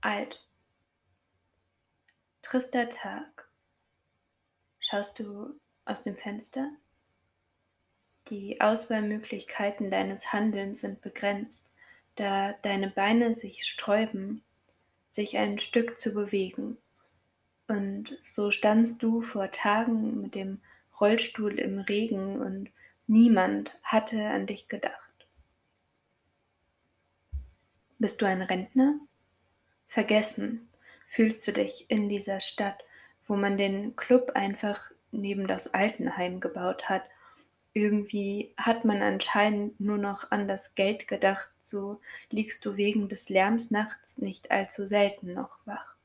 alt. Trister Tag. Schaust du aus dem Fenster? Die Auswahlmöglichkeiten deines Handelns sind begrenzt, da deine Beine sich sträuben, sich ein Stück zu bewegen. Und so standst du vor Tagen mit dem Rollstuhl im Regen und niemand hatte an dich gedacht. Bist du ein Rentner? Vergessen fühlst du dich in dieser Stadt, wo man den Club einfach neben das Altenheim gebaut hat. Irgendwie hat man anscheinend nur noch an das Geld gedacht, so liegst du wegen des Lärms nachts nicht allzu selten noch wach.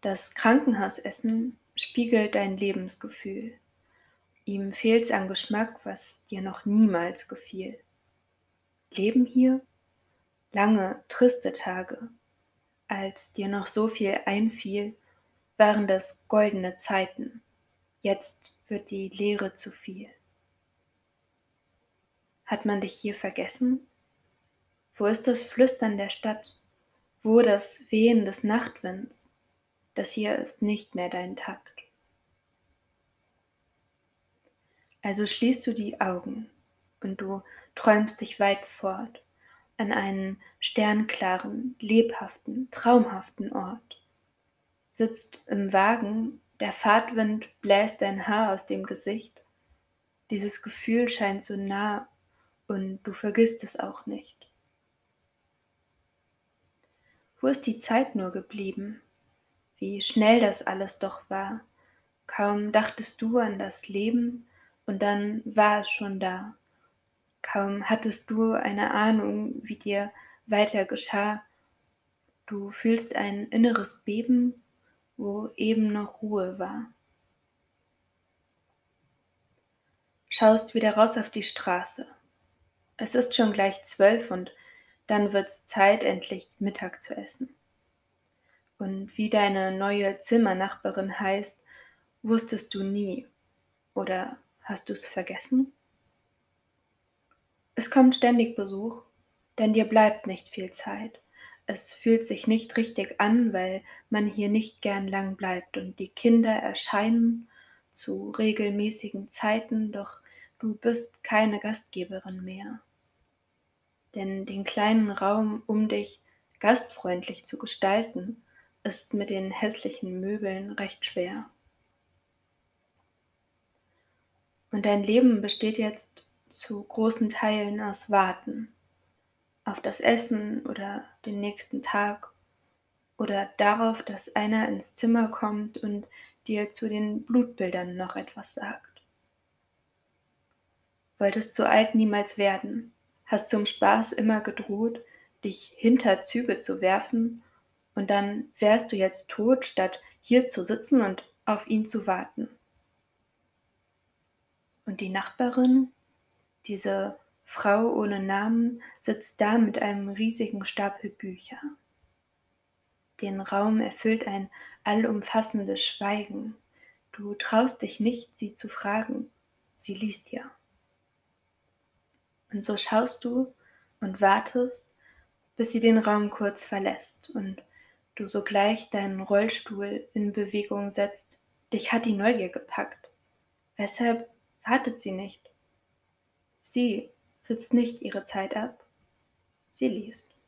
Das Krankenhausessen spiegelt dein Lebensgefühl. Ihm fehlt's an Geschmack, was dir noch niemals gefiel. Leben hier? Lange, triste Tage. Als dir noch so viel einfiel, waren das goldene Zeiten. Jetzt wird die Leere zu viel. Hat man dich hier vergessen? Wo ist das Flüstern der Stadt? Wo das Wehen des Nachtwinds? Das hier ist nicht mehr dein Takt. Also schließt du die Augen und du träumst dich weit fort an einen sternklaren, lebhaften, traumhaften Ort. Sitzt im Wagen, der Fahrtwind bläst dein Haar aus dem Gesicht. Dieses Gefühl scheint so nah und du vergisst es auch nicht. Wo ist die Zeit nur geblieben? Wie schnell das alles doch war. Kaum dachtest du an das Leben und dann war es schon da. Kaum hattest du eine Ahnung, wie dir weiter geschah. Du fühlst ein inneres Beben, wo eben noch Ruhe war. Schaust wieder raus auf die Straße. Es ist schon gleich zwölf und dann wird's Zeit, endlich Mittag zu essen. Und wie deine neue Zimmernachbarin heißt, wusstest du nie. Oder hast du's vergessen? Es kommt ständig Besuch, denn dir bleibt nicht viel Zeit. Es fühlt sich nicht richtig an, weil man hier nicht gern lang bleibt und die Kinder erscheinen zu regelmäßigen Zeiten, doch du bist keine Gastgeberin mehr. Denn den kleinen Raum um dich gastfreundlich zu gestalten, ist mit den hässlichen Möbeln recht schwer. Und dein Leben besteht jetzt zu großen Teilen aus Warten auf das Essen oder den nächsten Tag oder darauf, dass einer ins Zimmer kommt und dir zu den Blutbildern noch etwas sagt. Wolltest so alt niemals werden, hast zum Spaß immer gedroht, dich hinter Züge zu werfen, und dann wärst du jetzt tot, statt hier zu sitzen und auf ihn zu warten. Und die Nachbarin, diese Frau ohne Namen sitzt da mit einem riesigen Stapel Bücher. Den Raum erfüllt ein allumfassendes Schweigen. Du traust dich nicht, sie zu fragen. Sie liest ja. Und so schaust du und wartest, bis sie den Raum kurz verlässt und du sogleich deinen Rollstuhl in Bewegung setzt. Dich hat die Neugier gepackt. Weshalb wartet sie nicht? Sie sitzt nicht ihre Zeit ab, sie liest.